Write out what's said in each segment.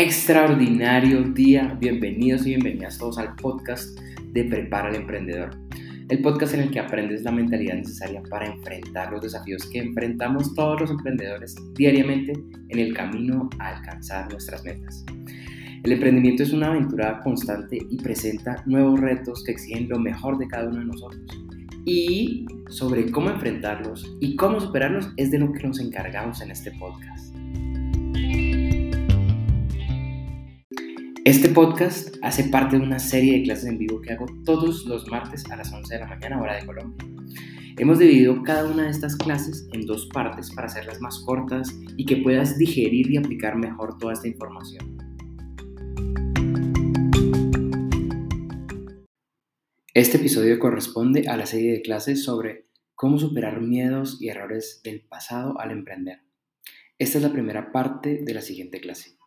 extraordinario día. Bienvenidos y bienvenidas todos al podcast de Prepara al Emprendedor. El podcast en el que aprendes la mentalidad necesaria para enfrentar los desafíos que enfrentamos todos los emprendedores diariamente en el camino a alcanzar nuestras metas. El emprendimiento es una aventura constante y presenta nuevos retos que exigen lo mejor de cada uno de nosotros. Y sobre cómo enfrentarlos y cómo superarlos es de lo que nos encargamos en este podcast. Podcast hace parte de una serie de clases en vivo que hago todos los martes a las 11 de la mañana hora de Colombia. Hemos dividido cada una de estas clases en dos partes para hacerlas más cortas y que puedas digerir y aplicar mejor toda esta información. Este episodio corresponde a la serie de clases sobre cómo superar miedos y errores del pasado al emprender. Esta es la primera parte de la siguiente clase.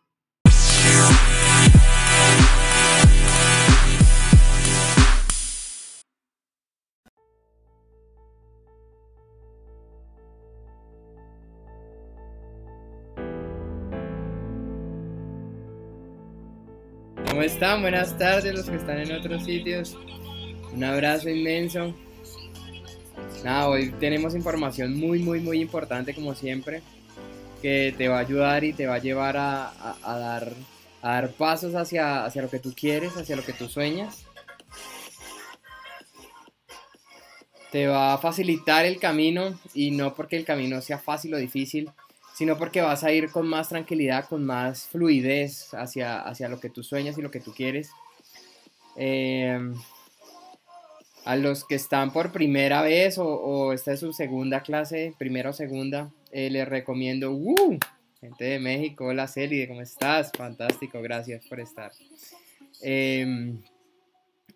¿Cómo están? Buenas tardes los que están en otros sitios. Un abrazo inmenso. Hoy tenemos información muy, muy, muy importante como siempre, que te va a ayudar y te va a llevar a, dar, a dar pasos hacia, hacia lo que tú quieres, hacia lo que tú sueñas. Te va a facilitar el camino y no porque el camino sea fácil o difícil, sino porque vas a ir con más tranquilidad, con más fluidez hacia, hacia lo que tú sueñas y lo que tú quieres. Em, a los que están por primera vez o, esta es su segunda clase, primera o segunda, eh, les recomiendo, ¡uh! gente de México, hola Celi, ¿cómo estás? Fantástico, gracias por estar. Em,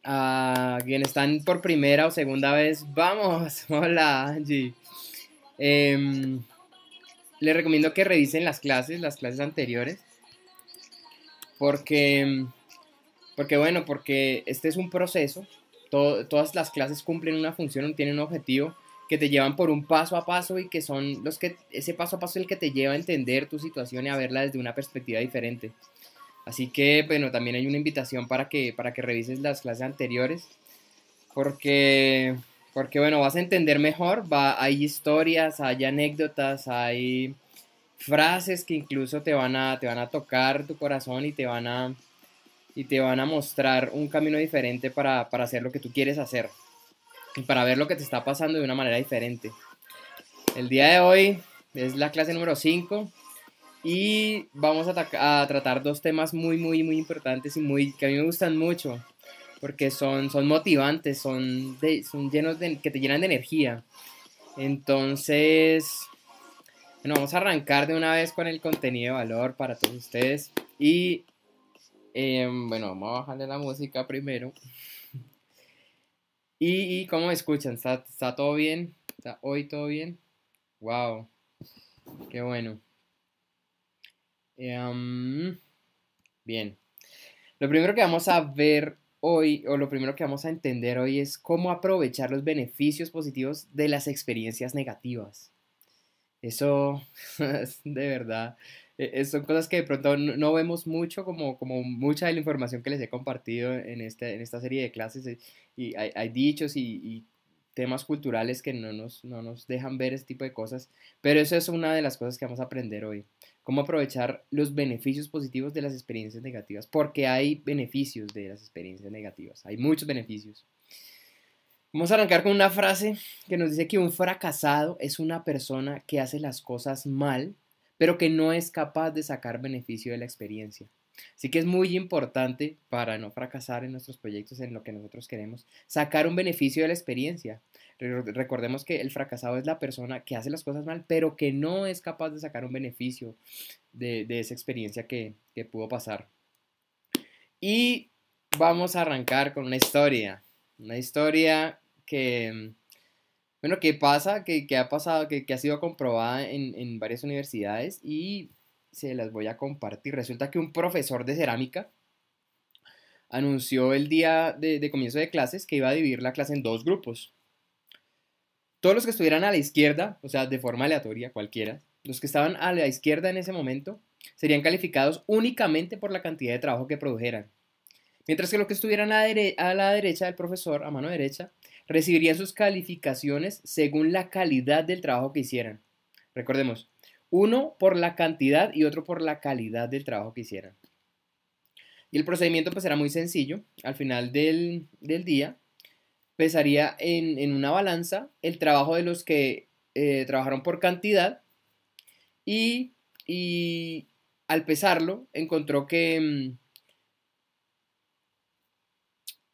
a quienes están por primera o segunda vez, vamos, hola Angie. Em, les recomiendo que revisen las clases, las clases anteriores. Porque, porque bueno, porque este es un proceso. todas las clases cumplen una función, tienen un objetivo que te llevan por un paso a paso y que son los que, ese paso a paso el que te lleva a entender tu situación y a verla desde una perspectiva diferente. Así que, bueno, también hay una invitación para que, para que revises las clases anteriores. Porque porque bueno, vas a entender mejor, va, hay historias, hay anécdotas, hay frases que incluso te van a, te van a tocar tu corazón y te van a, y te van a mostrar un camino diferente para, hacer lo que tú quieres hacer y para ver lo que te está pasando de una manera diferente. El día de hoy es la clase número 5 y vamos a, a, tratar dos temas muy, muy, muy importantes y muy, que a mí me gustan mucho porque son, son motivantes, son, son llenos de, que te llenan de energía. Entonces, bueno, vamos a arrancar de una vez con el contenido de valor para todos ustedes. Y, em, bueno, vamos a bajarle la música primero. Y, y ¿cómo me escuchan? ¿Está, ¿Está, todo bien? ¿Está hoy todo bien? ¡Wow! ¡Qué bueno! Em, bien. Lo primero que vamos a ver hoy, o lo primero que vamos a entender hoy es cómo aprovechar los beneficios positivos de las experiencias negativas. Eso, de verdad, e, son cosas que de pronto no vemos mucho, como, como mucha de la información que les he compartido en, este, en esta serie de clases. Y hay, dichos y, temas culturales que no nos, no nos dejan ver ese tipo de cosas. Pero eso es una de las cosas que vamos a aprender hoy cómo aprovechar los beneficios positivos de las experiencias negativas, porque hay beneficios de las experiencias negativas, hay muchos beneficios. Vamos a arrancar con una frase que nos dice que un fracasado es una persona que hace las cosas mal, pero que no es capaz de sacar beneficio de la experiencia. Así que es muy importante para no fracasar en nuestros proyectos, en lo que nosotros queremos, sacar un beneficio de la experiencia. Recordemos que el fracasado es la persona que hace las cosas mal, pero que no es capaz de sacar un beneficio de, esa experiencia que, pudo pasar. Y vamos a arrancar con una historia. Una historia que, bueno, que pasa, que, ha pasado, que, ha sido comprobada en, varias universidades y se las voy a compartir. Resulta que un profesor de cerámica anunció el día de comienzo de clases que iba a dividir la clase en dos grupos todos los que estuvieran a la izquierda, o sea, de forma aleatoria, cualquiera, los que estaban a la izquierda en ese momento, serían calificados únicamente por la cantidad de trabajo que produjeran. Mientras que los que estuvieran a, la derecha del profesor, a mano derecha, recibirían sus calificaciones según la calidad del trabajo que hicieran. Recordemos, uno por la cantidad y otro por la calidad del trabajo que hicieran. Y el procedimiento pues era muy sencillo. Al final del, día pesaría en, una balanza el trabajo de los que eh, trabajaron por cantidad y, y, al pesarlo encontró que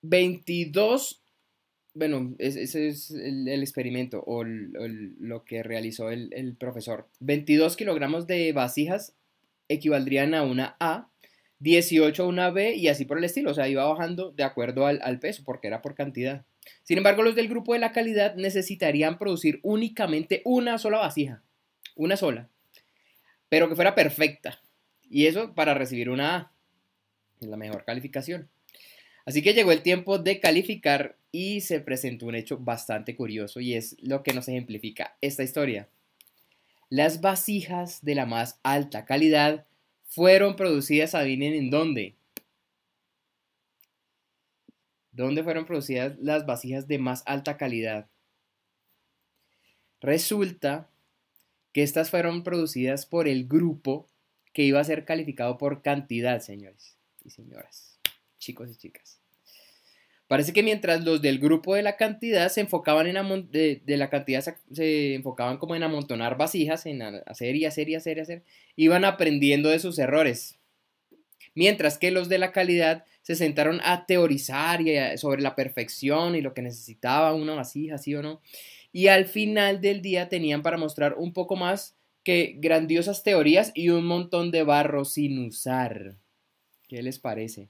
22 mm, bueno, ese es el, experimento o lo que realizó el, profesor. 22 kilogramos de vasijas equivaldrían a una A 18 una B y así por el estilo, o sea, iba bajando de acuerdo al, peso, porque era por cantidad. Sin embargo, los del grupo de la calidad necesitarían producir únicamente una sola vasija, una sola, pero que fuera perfecta. Y eso para recibir una A, la mejor calificación. Así que llegó el tiempo de calificar y se presentó un hecho bastante curioso y es lo que nos ejemplifica esta historia. Las vasijas de la más alta calidad fueron producidas, adivinen en dónde. ¿Dónde fueron producidas las vasijas de más alta calidad? Resulta que estas fueron producidas por el grupo que iba a ser calificado por cantidad, señores y señoras, chicos y chicas. Parece que mientras los del grupo de la cantidad se enfocaban en de, de, la cantidad se, enfocaban como en amontonar vasijas, en hacer y hacer y hacer y hacer, iban aprendiendo de sus errores. Mientras que los de la calidad se sentaron a teorizar sobre la perfección y lo que necesitaba una vasija, sí o no. Y al final del día tenían para mostrar un poco más que grandiosas teorías y un montón de barro sin usar. ¿Qué les parece?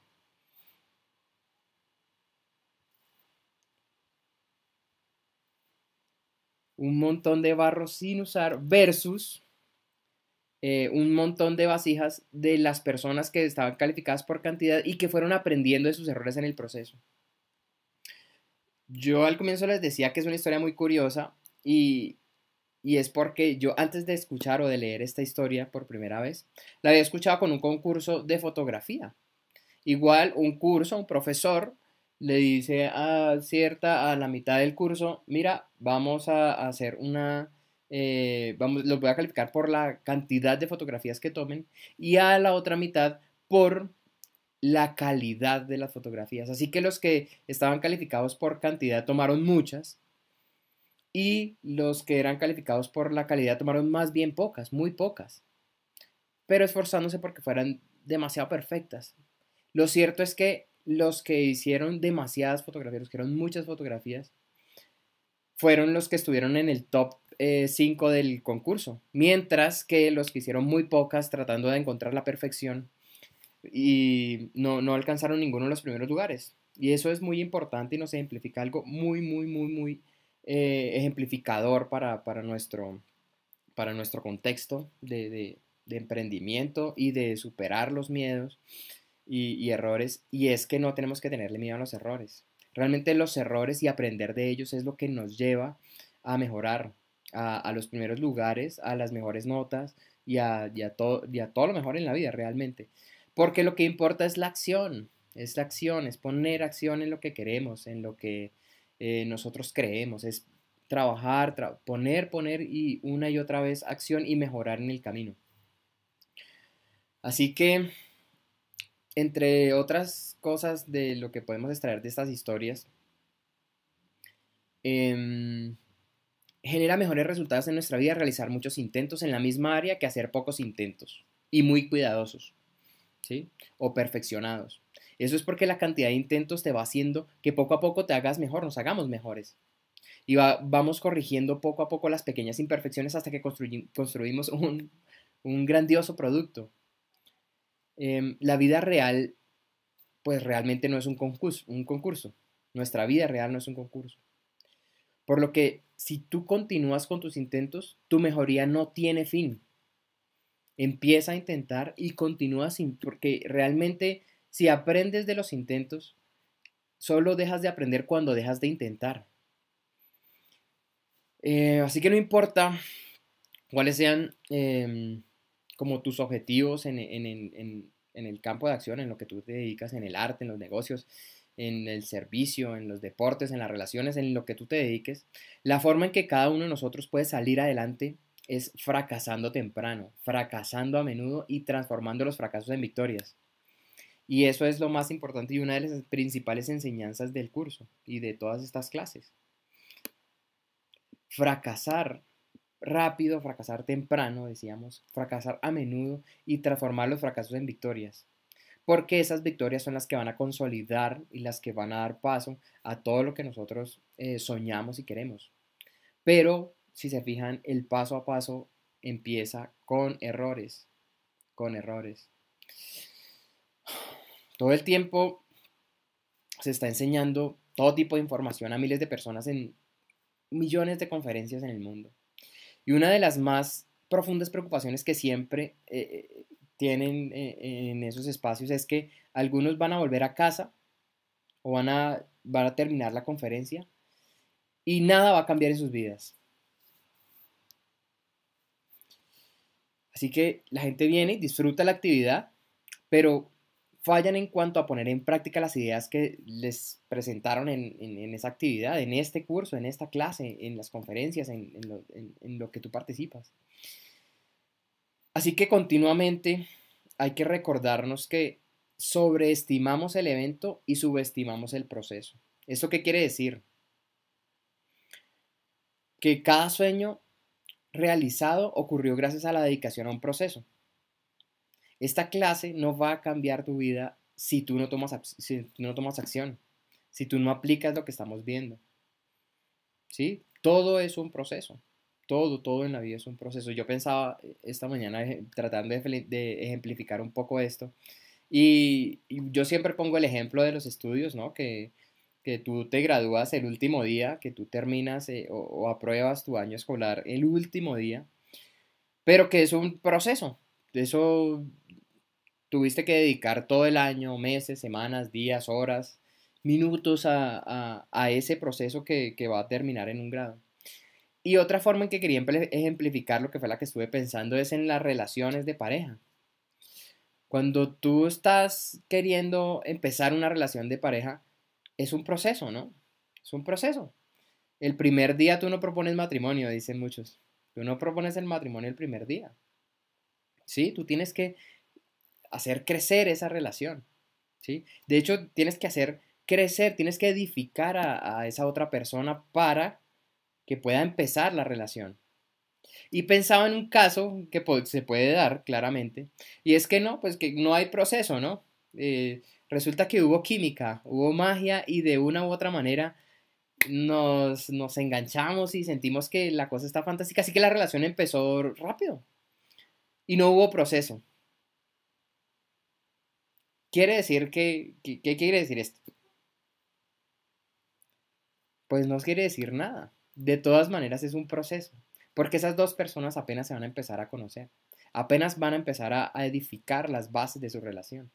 Un montón de barro sin usar versus eh, un montón de vasijas de las personas que estaban calificadas por cantidad y que fueron aprendiendo de sus errores en el proceso. Yo al comienzo les decía que es una historia muy curiosa y, y es porque yo antes de escuchar o de leer esta historia por primera vez, la había escuchado con un concurso de fotografía. Igual un curso, un profesor le dice a cierta, a la mitad del curso, mira, vamos a hacer una, eh, vamos, los voy a calificar por la cantidad de fotografías que tomen y a la otra mitad por la calidad de las fotografías. Así que los que estaban calificados por cantidad tomaron muchas y los que eran calificados por la calidad tomaron más bien pocas, muy pocas, pero esforzándose porque fueran demasiado perfectas. Lo cierto es que los que hicieron demasiadas fotografías, los que hicieron muchas fotografías, fueron los que estuvieron en el top 5 eh, del concurso, mientras que los que hicieron muy pocas tratando de encontrar la perfección y no, no alcanzaron ninguno de los primeros lugares. Y eso es muy importante y nos ejemplifica algo muy, muy, muy, muy eh, ejemplificador para, para, nuestro, para nuestro contexto de, de emprendimiento y de superar los miedos y, errores, y es que no tenemos que tenerle miedo a los errores. Realmente los errores y aprender de ellos es lo que nos lleva a mejorar, a, los primeros lugares, a las mejores notas y a, todo, todo lo mejor en la vida realmente. Porque lo que importa es la acción, es la acción, es poner acción en lo que queremos, en lo que eh, nosotros creemos, es trabajar, poner, poner y una y otra vez acción y mejorar en el camino. Así que entre otras cosas de lo que podemos extraer de estas historias, em, genera mejores resultados en nuestra vida realizar muchos intentos en la misma área que hacer pocos intentos y muy cuidadosos, ¿sí? O perfeccionados. Eso es porque la cantidad de intentos te va haciendo que poco a poco te hagas mejor, nos hagamos mejores. Y vamos corrigiendo poco a poco las pequeñas imperfecciones hasta que construimos un, un grandioso producto. Em, la vida real, pues realmente no es un concurso, un concurso. Nuestra vida real no es un concurso. Por lo que si tú continúas con tus intentos, tu mejoría no tiene fin. Empieza a intentar y continúa sin, porque realmente si aprendes de los intentos, solo dejas de aprender cuando dejas de intentar. Eh, así que no importa cuáles sean em, como tus objetivos en, el campo de acción, en lo que tú te dedicas, en el arte, en los negocios, en el servicio, en los deportes, en las relaciones, en lo que tú te dediques, la forma en que cada uno de nosotros puede salir adelante es fracasando temprano, fracasando a menudo y transformando los fracasos en victorias. Y eso es lo más importante y una de las principales enseñanzas del curso y de todas estas clases. Fracasar rápido, fracasar temprano, decíamos, fracasar a menudo y transformar los fracasos en victorias. Porque esas victorias son las que van a consolidar y las que van a dar paso a todo lo que nosotros eh, soñamos y queremos. Pero, si se fijan, el paso a paso empieza con errores, con errores. Todo el tiempo se está enseñando todo tipo de información a miles de personas en millones de conferencias en el mundo. Y una de las más profundas preocupaciones que siempre eh, eh, tienen eh, en esos espacios es que algunos van a volver a casa o van a, van a terminar la conferencia y nada va a cambiar en sus vidas. Así que la gente viene y disfruta la actividad, pero fallan en cuanto a poner en práctica las ideas que les presentaron en, esa actividad, en este curso, en esta clase, en las conferencias, en, lo, en lo que tú participas. Así que continuamente hay que recordarnos que sobreestimamos el evento y subestimamos el proceso. ¿Eso qué quiere decir? Que cada sueño realizado ocurrió gracias a la dedicación a un proceso. Esta clase no va a cambiar tu vida si tú no tomas, si no tomas acción, si tú no aplicas lo que estamos viendo. ¿Sí? Todo es un proceso. Todo, todo en la vida es un proceso. Yo pensaba eh, esta mañana tratando de, ejemplificar un poco esto. Y, yo siempre pongo el ejemplo de los estudios, ¿no? Que, tú te gradúas el último día, que tú terminas eh, o, o, apruebas tu año escolar el último día, pero que es un proceso. Eso tuviste que dedicar todo el año, meses, semanas, días, horas, minutos a, ese proceso que, va a terminar en un grado. Y otra forma en que quería ejemplificar lo que fue la que estuve pensando es en las relaciones de pareja. Cuando tú estás queriendo empezar una relación de pareja, es un proceso, ¿no? Es un proceso. El primer día tú no propones matrimonio, dicen muchos. Tú no propones el matrimonio el primer día. Sí, tú tienes que hacer crecer esa relación. ¿sí? De hecho, tienes que hacer crecer, tienes que edificar a, esa otra persona para que pueda empezar la relación. Y pensaba en un caso que se puede dar claramente, y es que no, pues que no hay proceso, ¿no? Eh, resulta que hubo química, hubo magia y de una u otra manera nos, nos enganchamos y sentimos que la cosa está fantástica, así que la relación empezó rápido y no hubo proceso. Quiere decir que, ¿qué quiere decir esto? Pues no quiere decir nada. De todas maneras es un proceso, porque esas dos personas apenas se van a empezar a conocer, apenas van a empezar a, edificar las bases de su relación.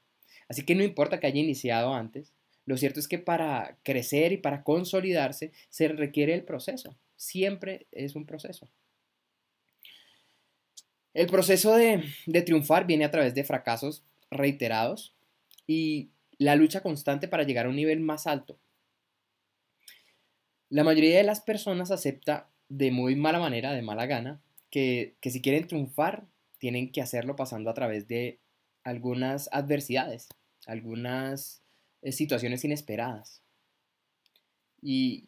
Así que no importa que haya iniciado antes, lo cierto es que para crecer y para consolidarse se requiere el proceso. Siempre es un proceso. El proceso de, de, triunfar viene a través de fracasos reiterados, y la lucha constante para llegar a un nivel más alto. La mayoría de las personas acepta de muy mala manera, de mala gana, que, si quieren triunfar, tienen que hacerlo pasando a través de algunas adversidades, algunas eh, situaciones inesperadas. Y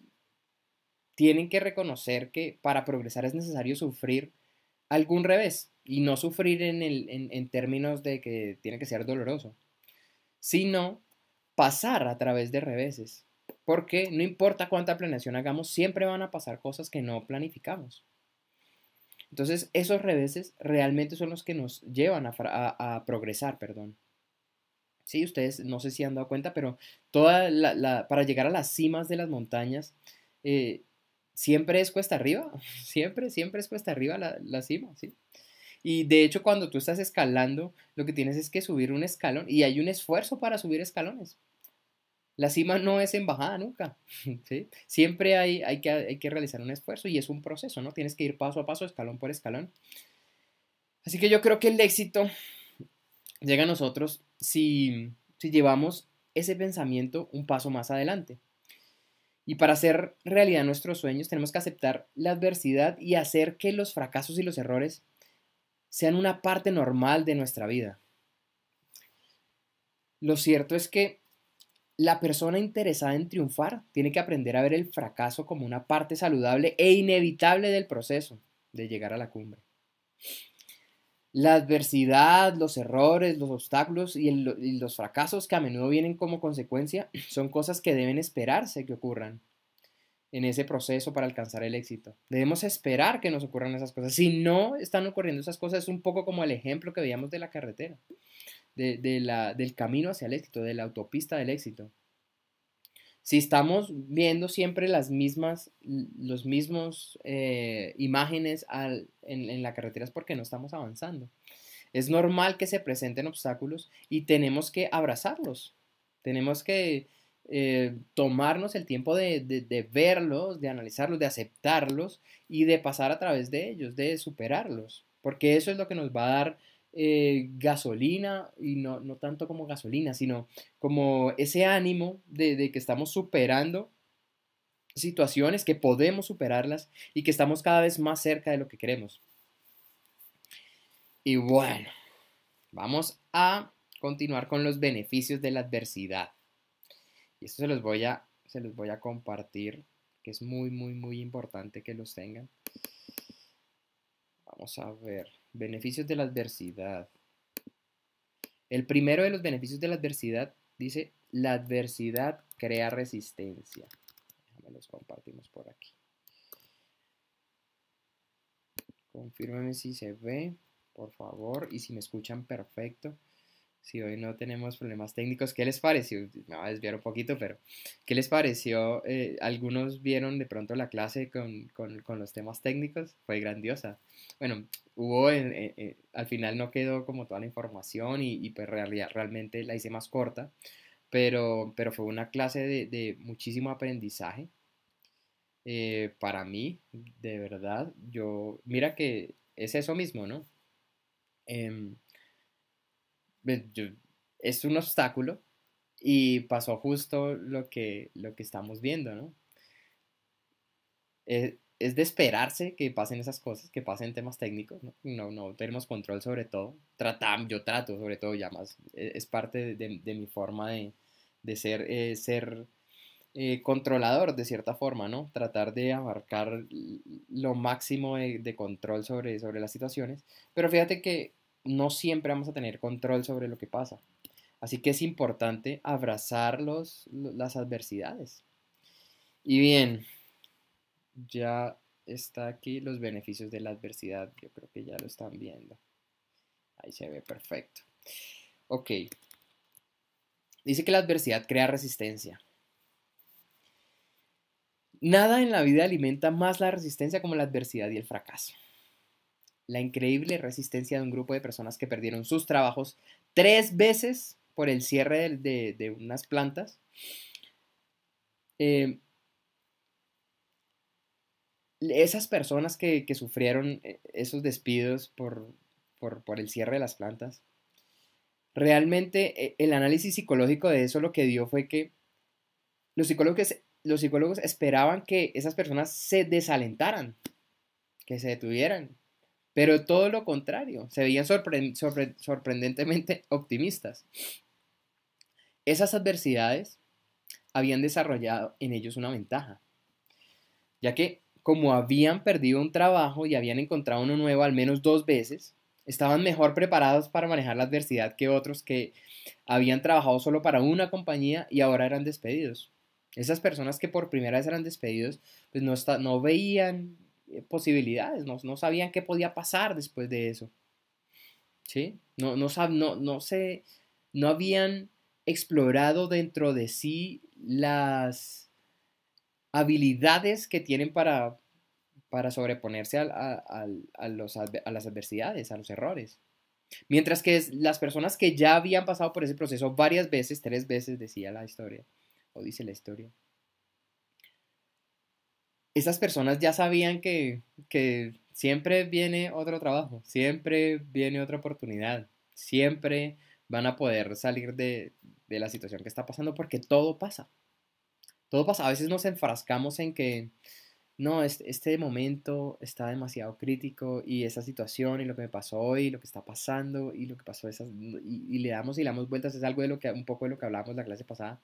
tienen que reconocer que para progresar es necesario sufrir algún revés y no sufrir en, en términos de que tiene que ser doloroso, sino pasar a través de reveses. Porque no importa cuánta planeación hagamos, siempre van a pasar cosas que no planificamos. Entonces, esos reveses realmente son los que nos llevan a, progresar, perdón. Sí, ustedes no sé si han dado cuenta, pero toda la, para llegar a las cimas de las montañas, eh, siempre es cuesta arriba, siempre, siempre es cuesta arriba la, la cima, ¿sí? Y de hecho, cuando tú estás escalando, lo que tienes es que subir un escalón y hay un esfuerzo para subir escalones. La cima no es embajada nunca. Siempre hay, hay, que, hay que realizar un esfuerzo y es un proceso, ¿no? Tienes que ir paso a paso, escalón por escalón. Así que yo creo que el éxito llega a nosotros si, si llevamos ese pensamiento un paso más adelante. Y para hacer realidad nuestros sueños tenemos que aceptar la adversidad y hacer que los fracasos y los errores sean una parte normal de nuestra vida. Lo cierto es que la persona interesada en triunfar tiene que aprender a ver el fracaso como una parte saludable e inevitable del proceso de llegar a la cumbre. La adversidad, los errores, los obstáculos y, los fracasos que a menudo vienen como consecuencia son cosas que deben esperarse que ocurran en ese proceso para alcanzar el éxito. Debemos esperar que nos ocurran esas cosas. Si no están ocurriendo esas cosas, es un poco como el ejemplo que veíamos de la carretera, de, la, del camino hacia el éxito, de la autopista del éxito. Si estamos viendo siempre las mismas, los mismos eh, imágenes en, en la carretera es porque no estamos avanzando. Es normal que se presenten obstáculos y tenemos que abrazarlos. Tenemos que eh, tomarnos el tiempo de, verlos, de analizarlos, de aceptarlos y de pasar a través de ellos, de superarlos, porque eso es lo que nos va a dar eh, gasolina y no, tanto como gasolina, sino como ese ánimo de que estamos superando situaciones, que podemos superarlas y que estamos cada vez más cerca de lo que queremos. Y bueno, vamos a continuar con los beneficios de la adversidad. Y esto se los voy a, se los voy a compartir, que es muy, muy, muy importante que los tengan. Vamos a ver, beneficios de la adversidad. El primero de los beneficios de la adversidad dice, la adversidad crea resistencia. Déjame los compartimos por aquí. Confírmeme si se ve, por favor, y si me escuchan perfecto si hoy no tenemos problemas técnicos, ¿qué les pareció? Me va a desviar un poquito, pero ¿qué les pareció? Eh, algunos vieron de pronto la clase con, los temas técnicos, fue grandiosa. Bueno, hubo, al final no quedó como toda la información y, y pues realmente la hice más corta, pero, pero fue una clase de, muchísimo aprendizaje. Eh, para mí, de verdad, yo, mira que es eso mismo, ¿no? Em, es un obstáculo y pasó justo lo que, lo que estamos viendo, ¿no? Es, de esperarse que pasen esas cosas, que pasen temas técnicos, ¿no? No, no tenemos control sobre todo. Tratam, yo trato sobre todo ya más, e, es parte de, mi forma de, ser, eh, ser eh, controlador de cierta forma, ¿no? Tratar de abarcar lo máximo de, de, control sobre, sobre las situaciones. Pero fíjate que no siempre vamos a tener control sobre lo que pasa. Así que es importante abrazar las adversidades. Y bien, ya está aquí los beneficios de la adversidad. Yo creo que ya lo están viendo. Ahí se ve perfecto. Ok. Dice que la adversidad crea resistencia. Nada en la vida alimenta más la resistencia como la adversidad y el fracaso la increíble resistencia de un grupo de personas que perdieron sus trabajos tres veces por el cierre de, unas plantas. Eh, esas personas que, sufrieron eh, esos despidos por, por, el cierre de las plantas, realmente eh, el análisis psicológico de eso lo que dio fue que los psicólogos, los psicólogos esperaban que esas personas se desalentaran, que se detuvieran, pero todo lo contrario, se veían sorprendentemente optimistas. Esas adversidades habían desarrollado en ellos una ventaja, ya que como habían perdido un trabajo y habían encontrado uno nuevo al menos dos veces, estaban mejor preparados para manejar la adversidad que otros que habían trabajado solo para una compañía y ahora eran despedidos. Esas personas que por primera vez eran despedidos, pues no, veían posibilidades, no, no, sabían qué podía pasar después de eso. ¿Sí? No, no, no, no, se, no habían explorado dentro de sí las habilidades que tienen para, para sobreponerse a, los, a, las adversidades, a los errores. Mientras que las personas que ya habían pasado por ese proceso varias veces, tres veces decía la historia, o dice la historia, esas personas ya sabían que, que siempre viene otro trabajo, siempre viene otra oportunidad, siempre van a poder salir de, de la situación que está pasando porque todo pasa. Todo pasa. A veces nos enfrascamos en que no, este, este, momento está demasiado crítico y esa situación y lo que me pasó hoy, lo que está pasando y lo que pasó esas, y, le damos y le damos vueltas, es algo de lo que, un poco de lo que hablábamos la clase pasada.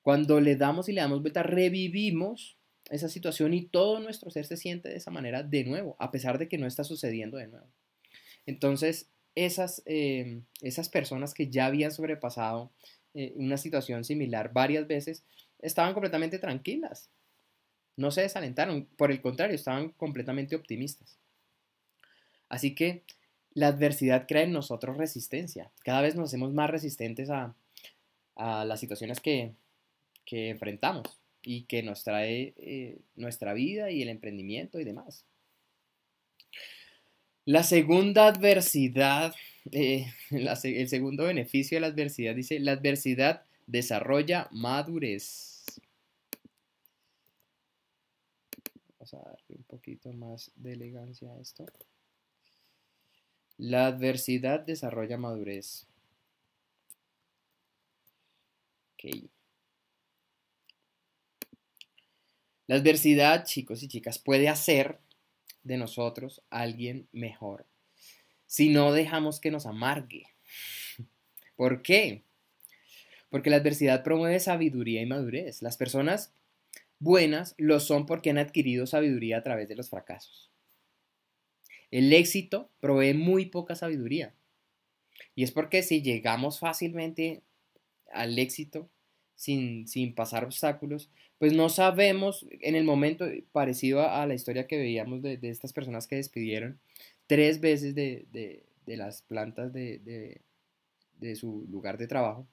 Cuando le damos y le damos vueltas, revivimos esa situación y todo nuestro ser se siente de esa manera de nuevo, a pesar de que no está sucediendo de nuevo. Entonces, esas, em, esas personas que ya habían sobrepasado eh, una situación similar varias veces, estaban completamente tranquilas, no se desalentaron, por el contrario, estaban completamente optimistas. Así que la adversidad crea en nosotros resistencia. Cada vez nos hacemos más resistentes a, las situaciones que, enfrentamos y que nos trae eh, nuestra vida y el emprendimiento y demás. La segunda adversidad, eh, el segundo beneficio de la adversidad dice, la adversidad desarrolla madurez. a darle un poquito más de elegancia a esto. La adversidad desarrolla madurez. Ok. La adversidad, chicos y chicas, puede hacer de nosotros alguien mejor si no dejamos que nos amargue. ¿Por qué? Porque la adversidad promueve sabiduría y madurez. Las personas buenas lo son porque han adquirido sabiduría a través de los fracasos. El éxito provee muy poca sabiduría. Y es porque si llegamos fácilmente al éxito sin, pasar obstáculos, pues no sabemos en el momento parecido a, la historia que veíamos de, estas personas que despidieron tres veces de, las plantas de su lugar de trabajo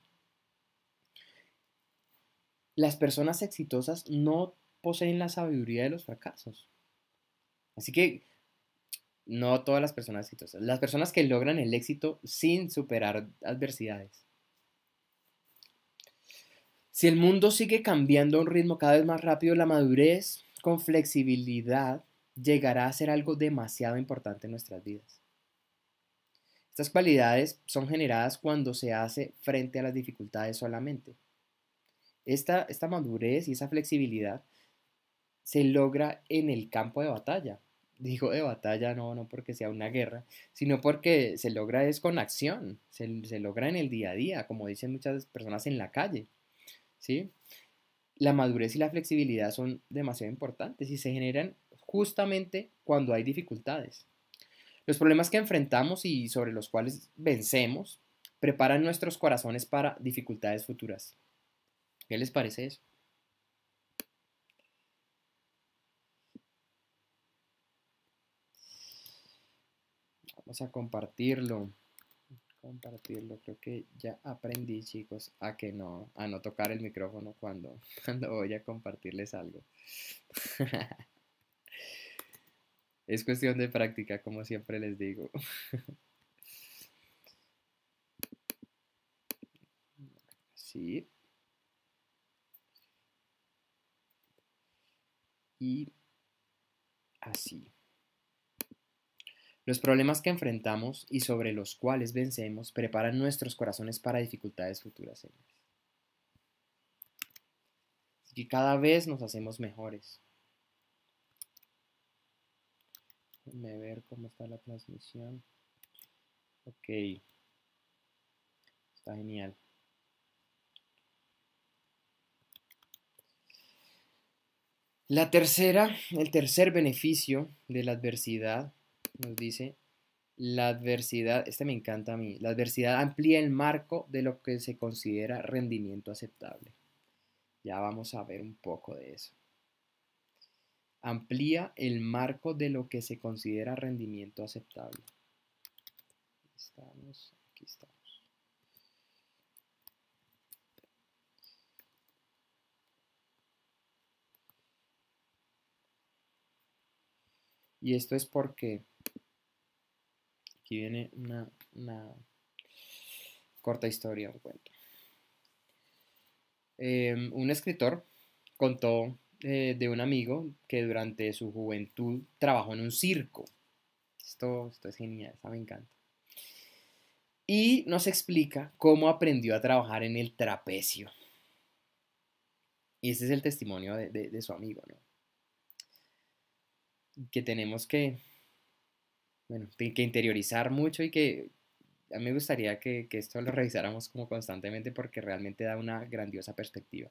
las personas exitosas no poseen la sabiduría de los fracasos. Así que no todas las personas exitosas, las personas que logran el éxito sin superar adversidades. Si el mundo sigue cambiando a un ritmo cada vez más rápido, la madurez con flexibilidad llegará a ser algo demasiado importante en nuestras vidas. Estas cualidades son generadas cuando se hace frente a las dificultades solamente. Esta, madurez y esa flexibilidad se logra en el campo de batalla. Digo de batalla no, no porque sea una guerra, sino porque se logra es con acción, se, logra en el día a día, como dicen muchas personas en la calle. ¿Sí? La madurez y la flexibilidad son demasiado importantes y se generan justamente cuando hay dificultades. Los problemas que enfrentamos y sobre los cuales vencemos preparan nuestros corazones para dificultades futuras. ¿Qué les parece eso? Vamos a compartirlo. Compartirlo. Creo que ya aprendí, chicos, a que no, a no tocar el micrófono cuando, cuando voy a compartirles algo. es cuestión de práctica, como siempre les digo. sí. y así. Los problemas que enfrentamos y sobre los cuales vencemos preparan nuestros corazones para dificultades futuras. Y cada vez nos hacemos mejores. Déjenme ver cómo está la transmisión. Ok. Está genial. La tercera, el tercer beneficio de la adversidad, nos dice, la adversidad, este me encanta a mí, la adversidad amplía el marco de lo que se considera rendimiento aceptable. Ya vamos a ver un poco de eso. Amplía el marco de lo que se considera rendimiento aceptable. Estamos, aquí estamos. Y esto es porque viene una, corta historia, un cuento. Em, un escritor contó eh, de un amigo que durante su juventud trabajó en un circo. Esto, esto es genial, me encanta. Y nos explica cómo aprendió a trabajar en el trapecio. Y ese es el testimonio de, su amigo, ¿no? Que tenemos que, bueno, que interiorizar mucho y que a mí me gustaría que, que esto lo revisáramos como constantemente porque realmente da una grandiosa perspectiva.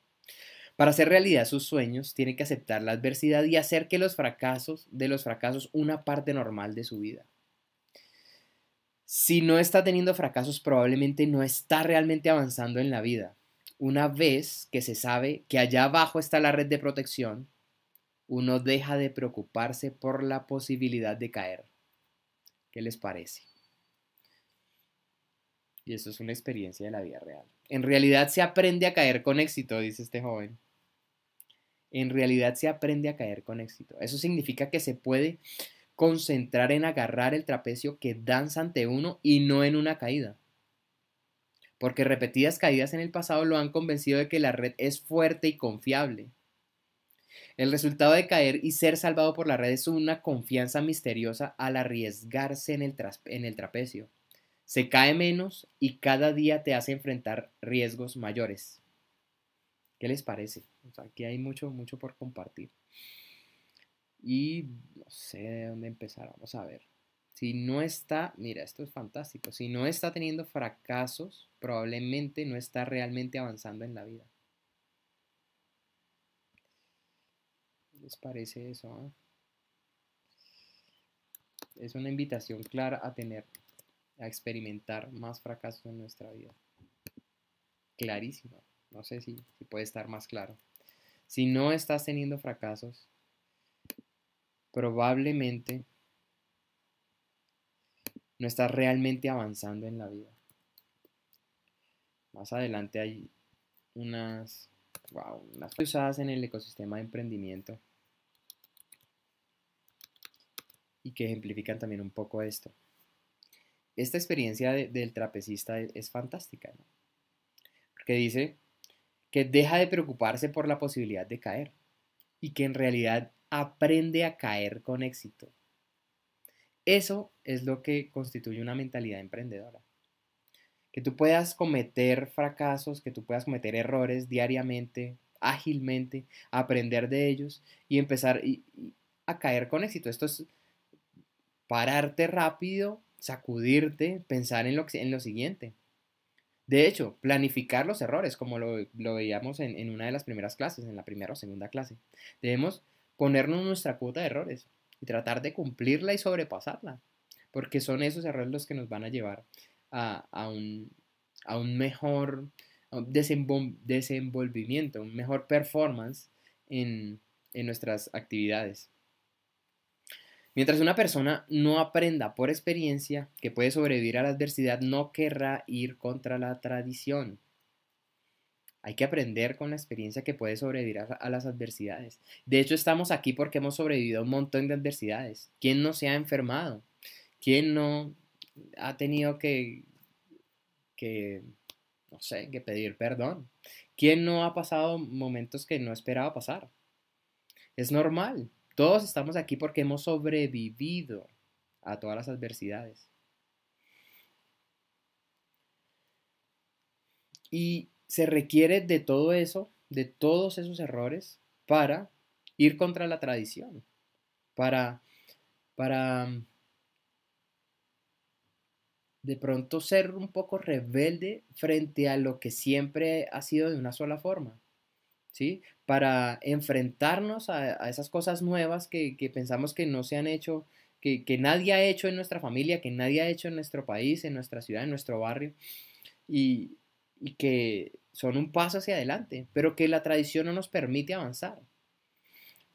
Para hacer realidad sus sueños, tiene que aceptar la adversidad y hacer que los fracasos, de los fracasos, una parte normal de su vida. Si no está teniendo fracasos, probablemente no está realmente avanzando en la vida. Una vez que se sabe que allá abajo está la red de protección, uno deja de preocuparse por la posibilidad de caer. ¿Qué les parece? Y eso es una experiencia de la vida real. En realidad se aprende a caer con éxito, dice este joven. En realidad se aprende a caer con éxito. Eso significa que se puede concentrar en agarrar el trapecio que danza ante uno y no en una caída. Porque repetidas caídas en el pasado lo han convencido de que la red es fuerte y confiable. El resultado de caer y ser salvado por la red es una confianza misteriosa al arriesgarse en el, trapecio. Se cae menos y cada día te hace enfrentar riesgos mayores. ¿Qué les parece? aquí hay mucho, mucho por compartir. Y no sé de dónde empezar, vamos a ver. Si no está, mira, esto es fantástico, si no está teniendo fracasos, probablemente no está realmente avanzando en la vida. Les parece eso? Ah? Es una invitación clara a tener, a experimentar más fracasos en nuestra vida. Clarísima. No sé si, puede estar más claro. Si no estás teniendo fracasos, probablemente no estás realmente avanzando en la vida. Más adelante hay unas, wow, unas usadas en el ecosistema de emprendimiento y que ejemplifican también un poco esto. Esta experiencia del trapecista es, fantástica, porque dice que deja de preocuparse por la posibilidad de caer y que en realidad aprende a caer con éxito. Eso es lo que constituye una mentalidad emprendedora. Que tú puedas cometer fracasos, que tú puedas cometer errores diariamente, ágilmente, aprender de ellos y empezar a caer con éxito. Esto es pararte rápido, sacudirte, pensar en lo, en lo siguiente. De hecho, planificar los errores, como lo, veíamos en, en, una de las primeras clases, en la primera o segunda clase. Debemos ponernos nuestra cuota de errores y tratar de cumplirla y sobrepasarla, porque son esos errores los que nos van a llevar a, un, mejor desenvolvimiento, un mejor performance en, en nuestras actividades. Mientras una persona no aprenda por experiencia que puede sobrevivir a la adversidad, no querrá ir contra la tradición. Hay que aprender con la experiencia que puede sobrevivir a, las adversidades. De hecho, estamos aquí porque hemos sobrevivido a un montón de adversidades. ¿Quién no se ha enfermado? ¿Quién no ha tenido que, que no sé, que pedir perdón? ¿Quién no ha pasado momentos que no esperaba pasar? Es normal. Todos estamos aquí porque hemos sobrevivido a todas las adversidades. Y se requiere de todo eso, de todos esos errores, para ir contra la tradición, para, para de pronto ser un poco rebelde frente a lo que siempre ha sido de una sola forma, ¿sí? Para enfrentarnos a, esas cosas nuevas que, pensamos que no se han hecho, que, que, nadie ha hecho en nuestra familia, que nadie ha hecho en nuestro país, en nuestra ciudad, en nuestro barrio, y, y que son un paso hacia adelante, pero que la tradición no nos permite avanzar.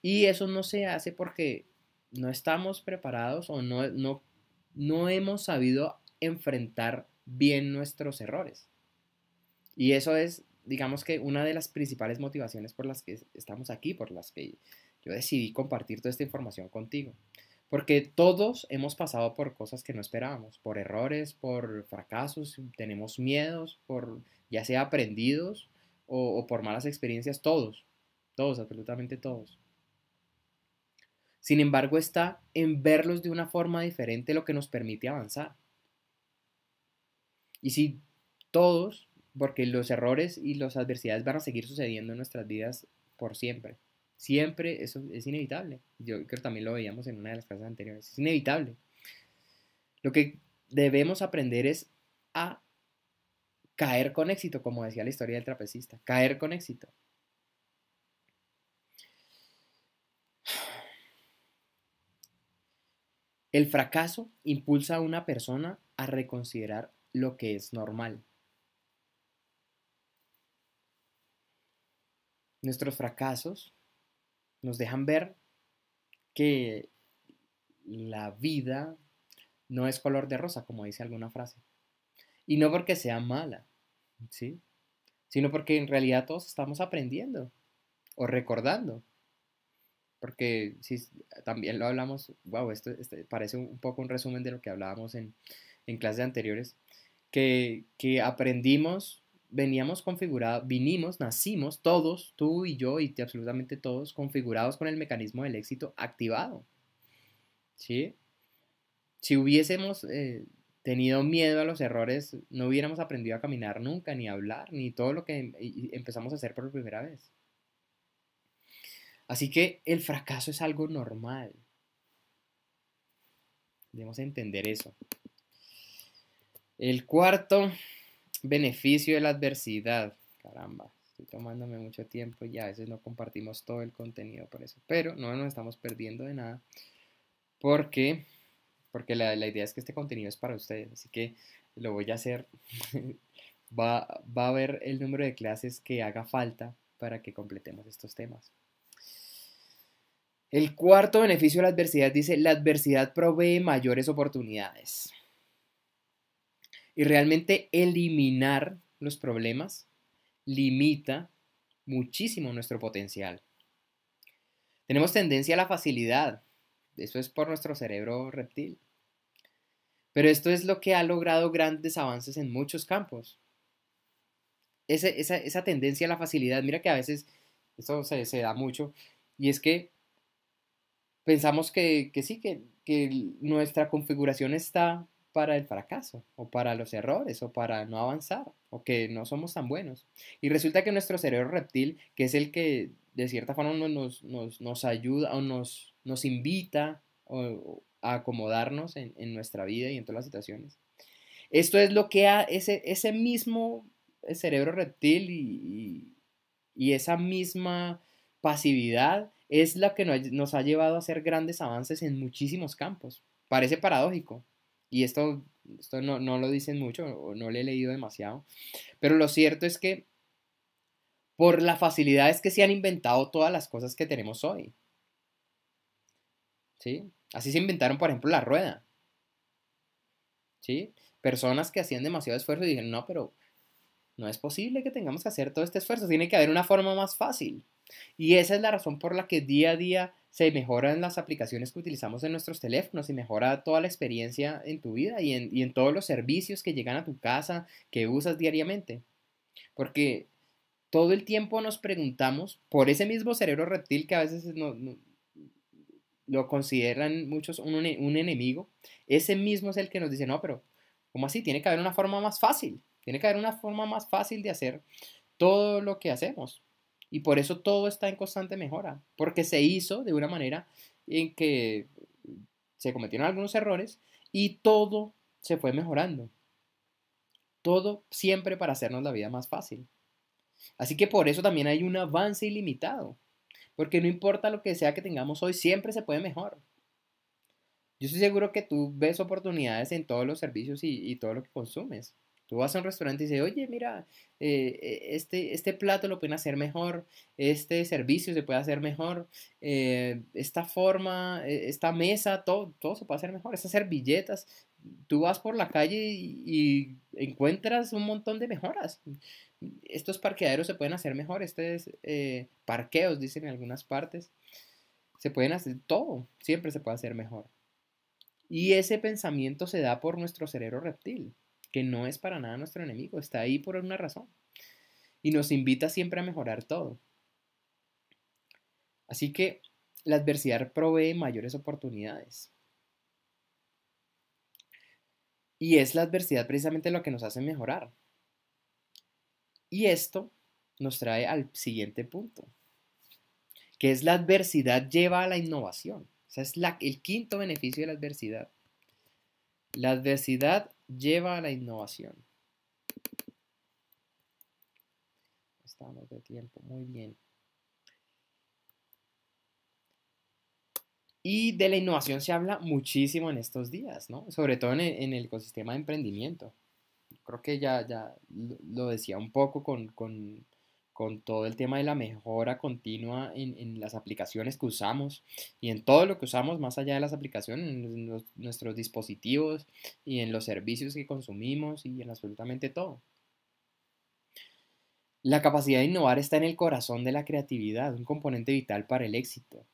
Y eso no se hace porque no estamos preparados o no, no, no hemos sabido enfrentar bien nuestros errores. Y eso es, digamos que, una de las principales motivaciones por las que estamos aquí, por las que yo decidí compartir toda esta información contigo. Porque todos hemos pasado por cosas que no esperábamos, por errores, por fracasos, tenemos miedos, por ya sea aprendidos o, por malas experiencias, todos. Todos, absolutamente todos. Sin embargo, está en verlos de una forma diferente lo que nos permite avanzar. Y si todos, porque los errores y las adversidades van a seguir sucediendo en nuestras vidas por siempre. Siempre eso es inevitable. Yo creo que también lo veíamos en una de las clases anteriores. Es inevitable. Lo que debemos aprender es a caer con éxito, como decía la historia del trapecista. Caer con éxito. El fracaso impulsa a una persona a reconsiderar lo que es normal. Nuestros fracasos nos dejan ver que la vida no es color de rosa, como dice alguna frase. Y no porque sea mala, ¿sí? Sino porque en realidad todos estamos aprendiendo o recordando. Porque si también lo hablamos, wow, esto, este parece un poco un resumen de lo que hablábamos en, clases anteriores, que, que aprendimos, veníamos configurados, vinimos, nacimos todos, tú y yo y absolutamente todos, configurados con el mecanismo del éxito activado. ¿Sí? Si hubiésemos eh, tenido miedo a los errores, no hubiéramos aprendido a caminar nunca, ni a hablar, ni todo lo que em, empezamos a hacer por primera vez. Así que el fracaso es algo normal. Debemos entender eso. El cuarto beneficio de la adversidad. Caramba, estoy tomándome mucho tiempo y a veces no compartimos todo el contenido por eso. Pero no nos estamos perdiendo de nada porque, porque la, la idea es que este contenido es para ustedes. Así que lo voy a hacer. va, va a haber el número de clases que haga falta para que completemos estos temas. El cuarto beneficio de la adversidad dice, la adversidad provee mayores oportunidades. Y realmente eliminar los problemas limita muchísimo nuestro potencial. Tenemos tendencia a la facilidad. Eso es por nuestro cerebro reptil. Pero esto es lo que ha logrado grandes avances en muchos campos. esa, tendencia a la facilidad, mira que a veces eso se, se da mucho, y es que pensamos que, sí, que, nuestra configuración está para el fracaso, o para los errores, o para no avanzar, o que no somos tan buenos. Y resulta que nuestro cerebro reptil, que es el que de cierta forma nos, nos, ayuda o nos, nos invita a acomodarnos en, nuestra vida y en todas las situaciones. Esto es lo que ha, ese, ese mismo cerebro reptil y, y esa misma pasividad es la que nos ha llevado a hacer grandes avances en muchísimos campos. Parece paradójico. Y esto, esto no, lo dicen mucho o no le he leído demasiado. Pero lo cierto es que por la facilidad es que se han inventado todas las cosas que tenemos hoy. ¿Sí? Así se inventaron, por ejemplo, la rueda. ¿Sí? Personas que hacían demasiado esfuerzo y dijeron, no, pero no es posible que tengamos que hacer todo este esfuerzo. Tiene que haber una forma más fácil. Y esa es la razón por la que día a día se mejoran las aplicaciones que utilizamos en nuestros teléfonos y mejora toda la experiencia en tu vida y en, todos los servicios que llegan a tu casa, que usas diariamente. Porque todo el tiempo nos preguntamos por ese mismo cerebro reptil que a veces lo consideran muchos un, un, enemigo, ese mismo es el que nos dice, no, pero ¿cómo así? Tiene que haber una forma más fácil, tiene que haber una forma más fácil de hacer todo lo que hacemos. Y por eso todo está en constante mejora, porque se hizo de una manera en que se cometieron algunos errores y todo se fue mejorando. Todo siempre para hacernos la vida más fácil. Así que por eso también hay un avance ilimitado, porque no importa lo que sea que tengamos hoy, siempre se puede mejor. Yo estoy seguro que tú ves oportunidades en todos los servicios y, y todo lo que consumes. Tú vas a un restaurante y dices, oye, mira, eh, eh, este, este plato lo pueden hacer mejor, este servicio se puede hacer mejor, eh, esta forma, esta mesa, todo, todo se puede hacer mejor, estas servilletas. Tú vas por la calle y, encuentras un montón de mejoras. Estos parqueaderos se pueden hacer mejor, estos parqueos, dicen en algunas partes. Se pueden hacer todo, siempre se puede hacer mejor. Y ese pensamiento se da por nuestro cerebro reptil que no es para nada nuestro enemigo, está ahí por una razón. Y nos invita siempre a mejorar todo. Así que la adversidad provee mayores oportunidades. Y es la adversidad precisamente lo que nos hace mejorar. Y esto nos trae al siguiente punto, que es la adversidad lleva a la innovación. Ese es el quinto beneficio de la adversidad. La adversidad lleva a la innovación. Estamos de tiempo, muy bien. Y de la innovación se habla muchísimo en estos días, ¿no? Sobre todo en el, ecosistema de emprendimiento. Creo que ya, ya lo decía un poco con, todo el tema de la mejora continua en, las aplicaciones que usamos y en todo lo que usamos más allá de las aplicaciones, en nuestros dispositivos y en los servicios que consumimos y en absolutamente todo. La capacidad de innovar está en el corazón de la creatividad, un componente vital para el éxito.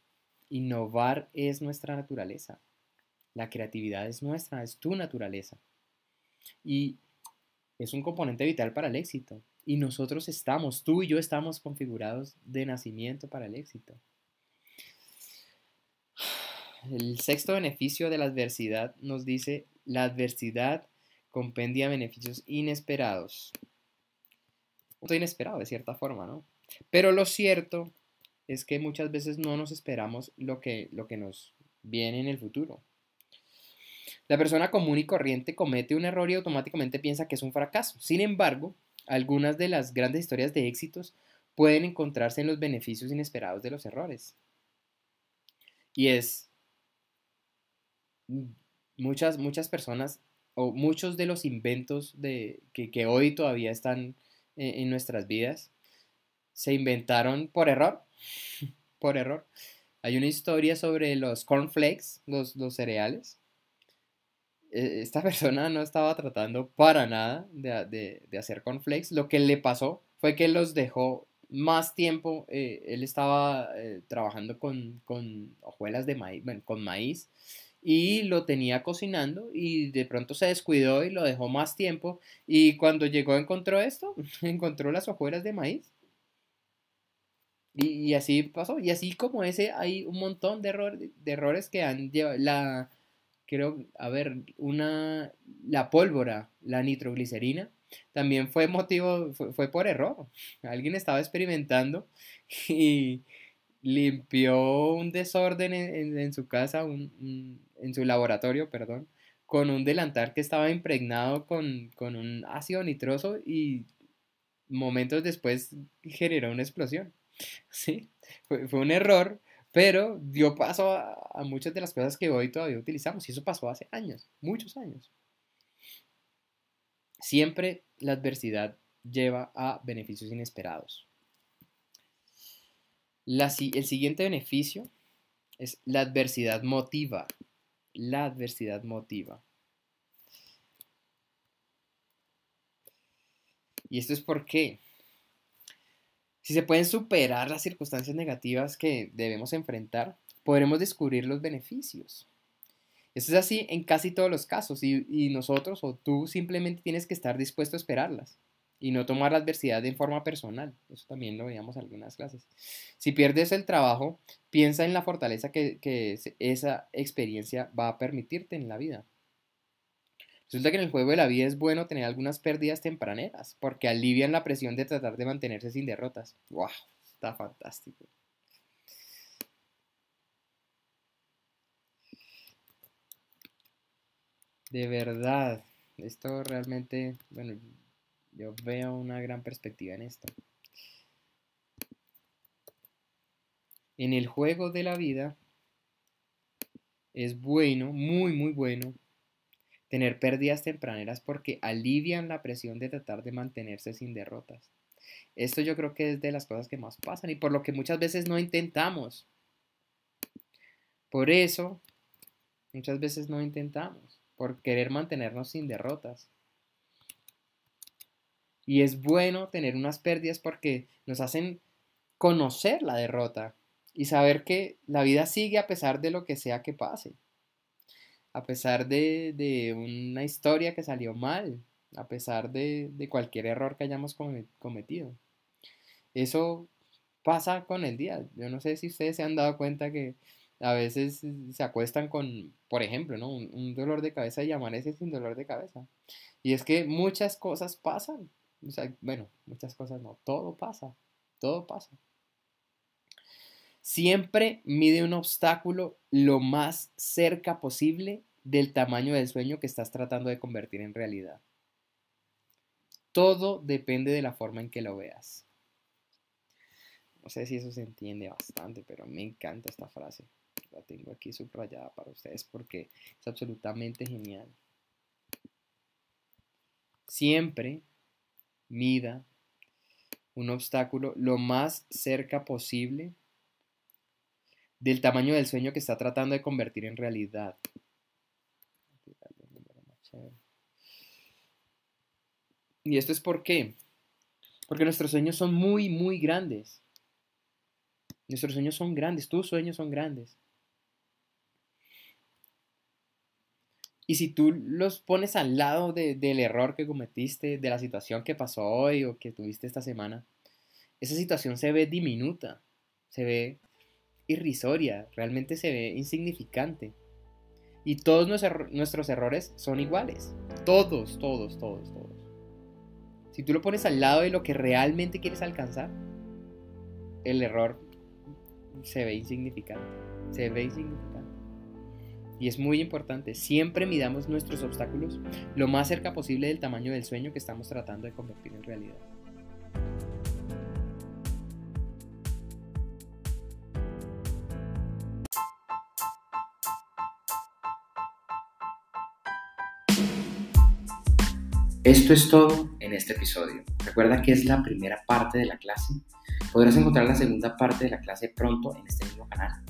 Innovar es nuestra naturaleza. La creatividad es nuestra, es tu naturaleza. Y es un componente vital para el éxito. Y nosotros estamos, tú y yo estamos configurados de nacimiento para el éxito. El sexto beneficio de la adversidad nos dice, la adversidad compendia beneficios inesperados. Punto inesperado de cierta forma, ¿no? Pero lo cierto es que muchas veces no nos esperamos lo que, lo que nos viene en el futuro. La persona común y corriente comete un error y automáticamente piensa que es un fracaso. Sin embargo, algunas de las grandes historias de éxitos pueden encontrarse en los beneficios inesperados de los errores. Y es muchas, muchas personas o muchos de los inventos de, que, hoy todavía están en, en nuestras vidas se inventaron por error por error. Hay una historia sobre los cornflakes, los, los cereales. E, esta persona no estaba tratando para nada de, hacer cornflakes. Lo que le pasó fue que los dejó más tiempo. Eh, él estaba eh, trabajando con, hojuelas de maíz, con maíz y lo tenía cocinando y de pronto se descuidó y lo dejó más tiempo y cuando llegó encontró esto, encontró las hojuelas de maíz y, así pasó. Y así como ese, hay un montón de, de errores que han llevado. Creo, a ver, una, la pólvora, la nitroglicerina, también fue motivo, fue, por error. Alguien estaba experimentando y limpió un desorden en, su casa, en su laboratorio, perdón, con un delantal que estaba impregnado con, con un ácido nitroso y momentos después generó una explosión. Sí, fue, un error, pero dio paso a, muchas de las cosas que hoy todavía utilizamos. Y eso pasó hace años, muchos años. Siempre la adversidad lleva a beneficios inesperados. el siguiente beneficio es la adversidad motiva. La adversidad motiva. Y esto es porque si se pueden superar las circunstancias negativas que debemos enfrentar, podremos descubrir los beneficios. Esto es así en casi todos los casos y, nosotros o tú simplemente tienes que estar dispuesto a esperarlas y no tomar la adversidad de forma personal. Eso también lo veíamos en algunas clases. Si pierdes el trabajo, piensa en la fortaleza que esa experiencia va a permitirte en la vida. Resulta que en el juego de la vida es bueno tener algunas pérdidas tempraneras, porque alivian la presión de tratar de mantenerse sin derrotas. ¡Wow! Está fantástico. De verdad, esto realmente, bueno, yo veo una gran perspectiva en esto. En el juego de la vida es bueno, muy, muy bueno, tener pérdidas tempraneras porque alivian la presión de tratar de mantenerse sin derrotas. Esto yo creo que es de las cosas que más pasan y por lo que muchas veces no intentamos. Por eso, muchas veces no intentamos, por querer mantenernos sin derrotas. Y es bueno tener unas pérdidas porque nos hacen conocer la derrota y saber que la vida sigue a pesar de lo que sea que pase a pesar de, una historia que salió mal, a pesar de, cualquier error que hayamos cometido. Eso pasa con el día. Yo no sé si ustedes se han dado cuenta que a veces se acuestan con, por ejemplo, ¿no? un, dolor de cabeza y amanecen sin dolor de cabeza. Y es que muchas cosas pasan. O sea, bueno, muchas cosas no, todo pasa, todo pasa. Siempre mide un obstáculo lo más cerca posible del tamaño del sueño que estás tratando de convertir en realidad. Todo depende de la forma en que lo veas. No sé si eso se entiende bastante, pero me encanta esta frase. La tengo aquí subrayada para ustedes porque es absolutamente genial. Siempre mida un obstáculo lo más cerca posible del tamaño del sueño que está tratando de convertir en realidad. Y esto es por qué. Porque nuestros sueños son muy, muy grandes. Nuestros sueños son grandes, tus sueños son grandes. Y si tú los pones al lado del error que cometiste, de la situación que pasó hoy o que tuviste esta semana, esa situación se ve diminuta, se ve irrisoria, realmente se ve insignificante. Y todos nuestros errores son iguales. Todos, todos, todos, todos. Si tú lo pones al lado de lo que realmente quieres alcanzar, el error se ve insignificante. Se ve insignificante. Y es muy importante, siempre midamos nuestros obstáculos lo más cerca posible del tamaño del sueño que estamos tratando de convertir en realidad. Esto es todo en este episodio. Recuerda que es la primera parte de la clase. Podrás encontrar la segunda parte de la clase pronto en este mismo canal.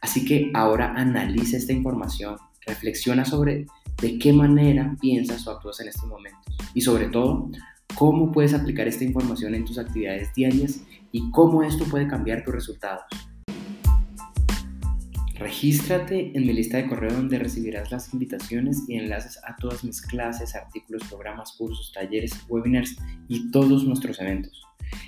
Así que ahora analiza esta información, reflexiona sobre de qué manera piensas o actúas en estos momentos y sobre todo cómo puedes aplicar esta información en tus actividades diarias y cómo esto puede cambiar tus resultados. Regístrate en mi lista de correo donde recibirás las invitaciones y enlaces a todas mis clases, artículos, programas, cursos, talleres, webinars y todos nuestros eventos.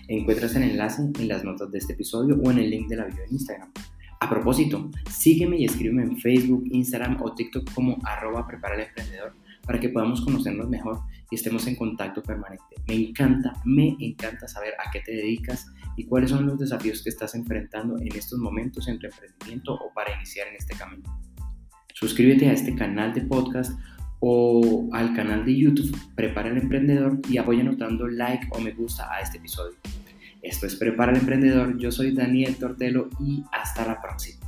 Encuentras el enlace en las notas de este episodio o en el link de la bio en Instagram. A propósito, sígueme y escríbeme en Facebook, Instagram o TikTok como arroba prepara para que podamos conocernos mejor y estemos en contacto permanente. Me encanta, me encanta saber a qué te dedicas y cuáles son los desafíos que estás enfrentando en estos momentos en tu emprendimiento o para iniciar en este camino. Suscríbete a este canal de podcast o al canal de YouTube Prepara el Emprendedor y apóyanos dando like o me gusta a este episodio. Esto es Prepara el Emprendedor, yo soy Daniel Tortelo y hasta la próxima.